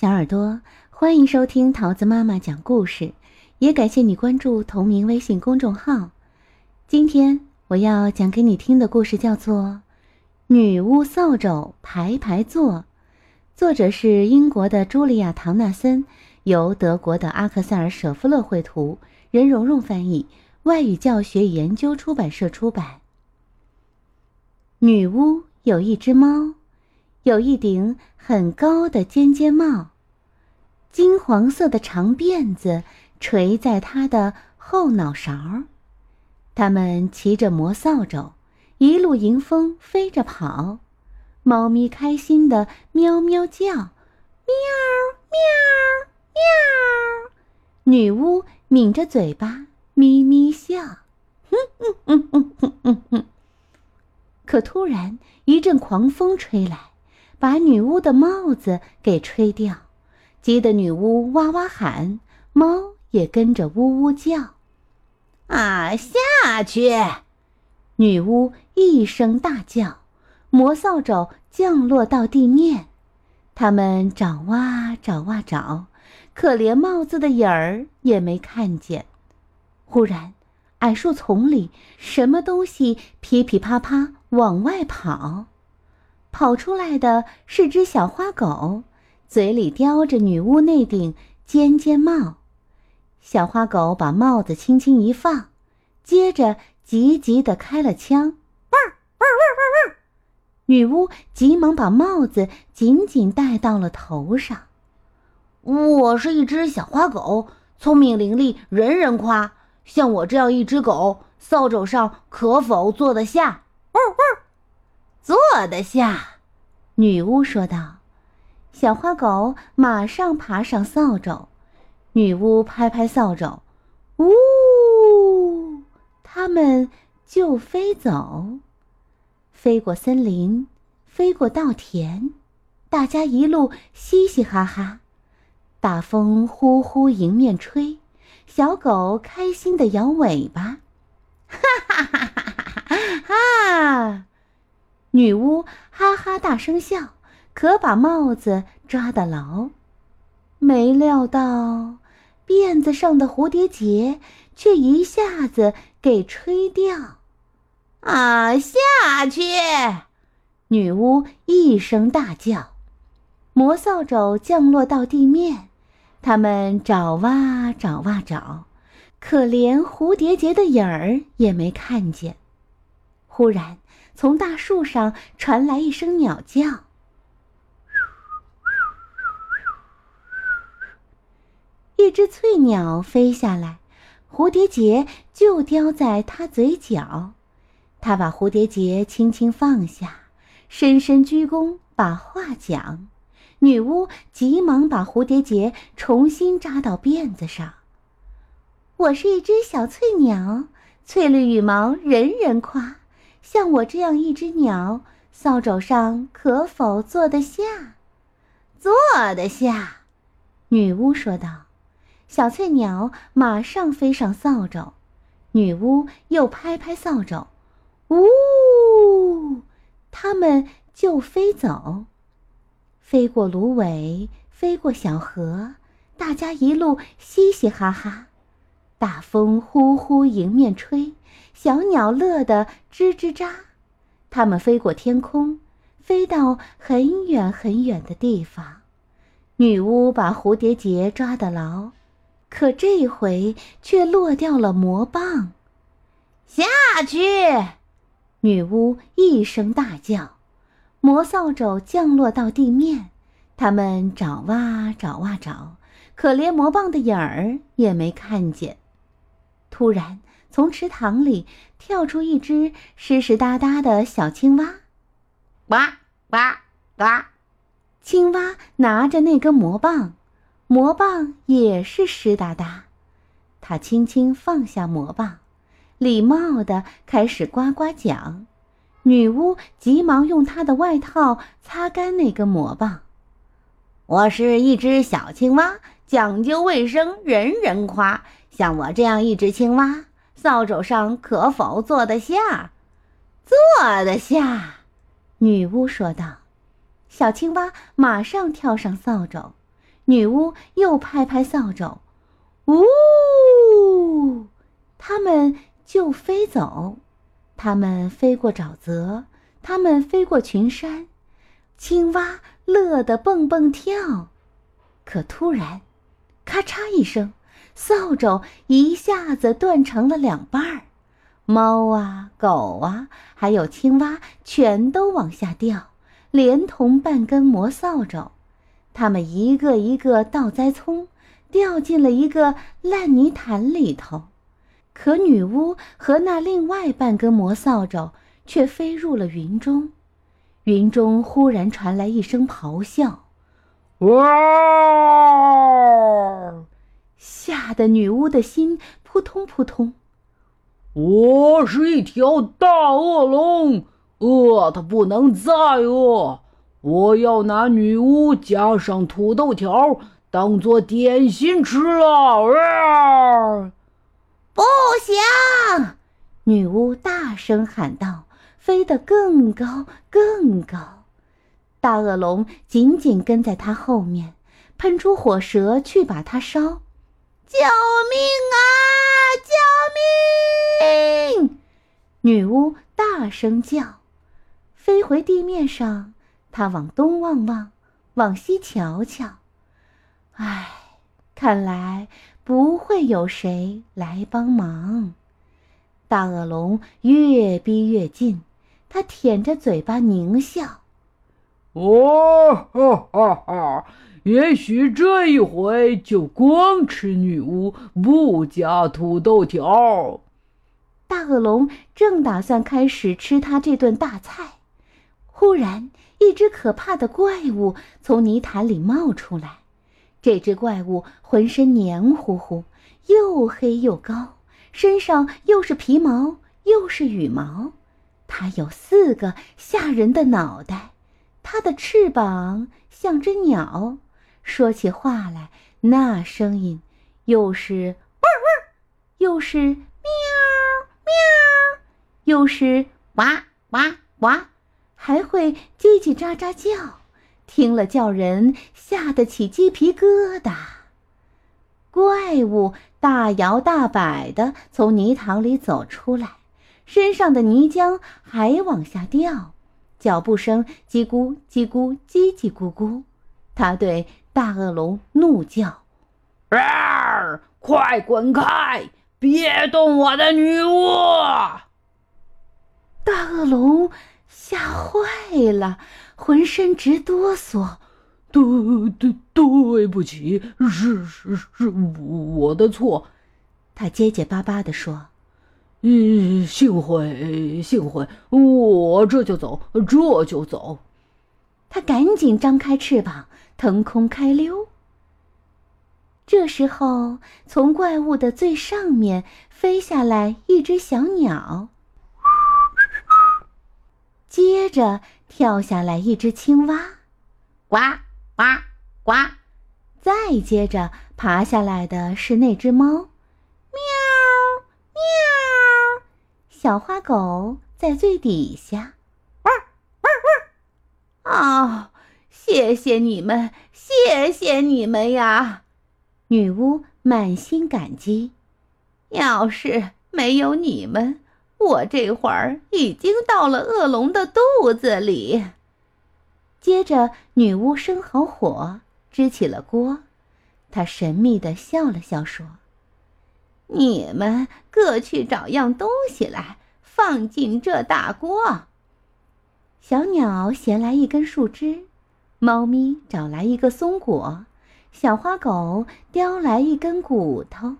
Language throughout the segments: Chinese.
小耳朵，欢迎收听桃子妈妈讲故事，也感谢你关注同名微信公众号。今天我要讲给你听的故事叫做《女巫扫帚排排坐》，作者是英国的茱莉亚·唐纳森，由德国的阿克塞尔·舍夫勒绘图，任蓉蓉翻译，外语教学与研究出版社出版。女巫有一只猫。有一顶很高的尖尖帽，金黄色的长辫子垂在他的后脑勺。他们骑着魔扫帚，一路迎风飞着跑。猫咪开心的喵喵叫，喵喵喵。女巫抿着嘴巴咪咪笑，哼哼哼哼哼哼哼。可突然一阵狂风吹来。把女巫的帽子给吹掉，急得女巫哇哇喊，猫也跟着呜呜叫。啊，下去！女巫一声大叫，魔扫帚降落到地面。他们找啊找啊找，可连帽子的影儿也没看见。忽然，矮树丛里什么东西噼噼啪啪往外跑。跑出来的是只小花狗，嘴里叼着女巫那顶尖尖帽。小花狗把帽子轻轻一放，接着急急地开了枪，汪汪汪汪汪！女巫急忙把帽子紧紧戴到了头上。我是一只小花狗，聪明伶俐，人人夸。像我这样一只狗，扫帚上可否坐得下？汪汪！坐得下，女巫说道。小花狗马上爬上扫帚，女巫拍拍扫帚，呜，它们就飞走，飞过森林，飞过稻田，大家一路嘻嘻哈哈。大风呼呼迎面吹，小狗开心的摇尾巴，哈哈哈哈哈哈哈！女巫哈哈大声笑，可把帽子抓得牢。没料到，辫子上的蝴蝶结却一下子给吹掉。啊，下去！女巫一声大叫，魔扫帚降落到地面。他们找啊找啊找，可连蝴蝶结的影儿也没看见。忽然，从大树上传来一声鸟叫，一只翠鸟飞下来，蝴蝶结就叼在它嘴角。它把蝴蝶结轻轻放下，深深鞠躬，把话讲。女巫急忙把蝴蝶结重新扎到辫子上。我是一只小翠鸟，翠绿羽毛人人夸。像我这样一只鸟，扫帚上可否坐得下？坐得下，女巫说道。小翠鸟马上飞上扫帚，女巫又拍拍扫帚，呜，它们就飞走，飞过芦苇，飞过小河，大家一路嘻嘻哈哈。大风呼呼迎面吹。小鸟乐得吱吱喳，它们飞过天空，飞到很远很远的地方。女巫把蝴蝶结抓得牢，可这回却落掉了魔棒。下去！女巫一声大叫，魔扫帚降落到地面。他们找啊找啊找，可连魔棒的影儿也没看见。突然。从池塘里跳出一只湿湿哒哒的小青蛙，呱呱呱！青蛙拿着那根魔棒，魔棒也是湿哒哒。他轻轻放下魔棒，礼貌地开始呱呱讲。女巫急忙用她的外套擦干那根魔棒。我是一只小青蛙，讲究卫生，人人夸。像我这样一只青蛙。扫帚上可否坐得下？坐得下，女巫说道。小青蛙马上跳上扫帚，女巫又拍拍扫帚，呜，它们就飞走。它们飞过沼泽，它们飞过群山，青蛙乐得蹦蹦跳。可突然，咔嚓一声，扫帚一下子断成了两半儿。猫啊，狗啊，还有青蛙，全都往下掉，连同半根魔扫帚。它们一个一个倒栽葱，掉进了一个烂泥潭里头。可女巫和那另外半根魔扫帚却飞入了云中。云中忽然传来一声咆哮：“哇！”吓得女巫的心扑通扑通。我是一条大恶龙，饿的不能再饿。我要拿女巫加上土豆条当做点心吃了。不行！女巫大声喊道，飞得更高更高。大恶龙紧紧跟在她后面，喷出火舌去把它烧。救命啊！救命！女巫大声叫，飞回地面上。她往东望望，往西瞧瞧。唉，看来不会有谁来帮忙。大恶龙越逼越近，它舔着嘴巴狞笑：“哦，哈哈哈！”也许这一回就光吃女巫，不加土豆条。大恶龙正打算开始吃他这顿大菜，忽然一只可怕的怪物从泥潭里冒出来。这只怪物浑身黏糊糊，又黑又高，身上又是皮毛又是羽毛。它有四个吓人的脑袋，它的翅膀像只鸟。说起话来，那声音又是“汪汪”，又是“喵喵”，又是“哇哇哇”，还会叽叽喳喳叫，听了叫人吓得起鸡皮疙瘩。怪物大摇大摆地从泥塘里走出来，身上的泥浆还往下掉，脚步声叽咕叽咕叽叽咕咕。他对。大恶龙怒叫：“啊快滚开！别动我的女巫！”大恶龙吓坏了，浑身直哆嗦。“对对对不起，是是是我的错。”他结结巴巴地说。“嗯，幸会幸会，我这就走，这就走。”他赶紧张开翅膀。腾空开溜。这时候，从怪物的最上面飞下来一只小鸟，接着跳下来一只青蛙，呱呱呱，再接着爬下来的是那只猫，喵喵，小花狗在最底下，汪汪汪，啊。谢谢你们，谢谢你们呀！女巫满心感激。要是没有你们，我这会儿已经到了恶龙的肚子里。接着，女巫生好火，支起了锅。她神秘地笑了笑，说：“你们各去找样东西来，放进这大锅。”小鸟衔来一根树枝。猫咪找来一个松果，小花狗叼来一根骨头，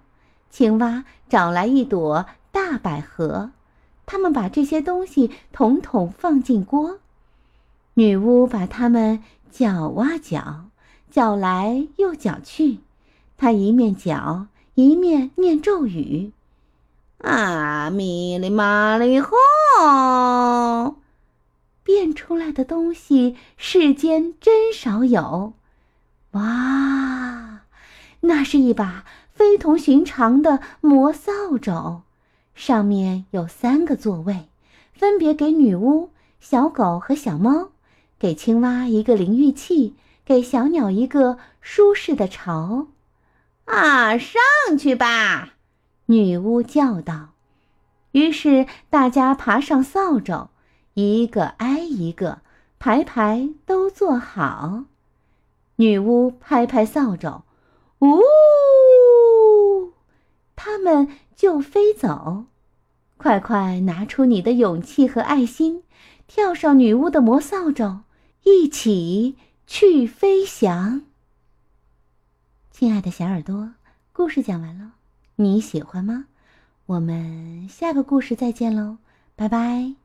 青蛙找来一朵大百合。他们把这些东西统统放进锅，女巫把它们搅啊搅，搅来又搅去。她一面搅，一面念咒语：“啊，咪哩嘛哩吼。”变出来的东西，世间真少有。哇，那是一把非同寻常的魔扫帚，上面有三个座位，分别给女巫、小狗和小猫，给青蛙一个淋浴器，给小鸟一个舒适的巢。啊，上去吧！女巫叫道。于是大家爬上扫帚，一个挨一个，排排都坐好。女巫拍拍扫帚，呜，它们就飞走。快快拿出你的勇气和爱心，跳上女巫的魔扫帚，一起去飞翔。亲爱的小耳朵，故事讲完了，你喜欢吗？我们下个故事再见喽，拜拜。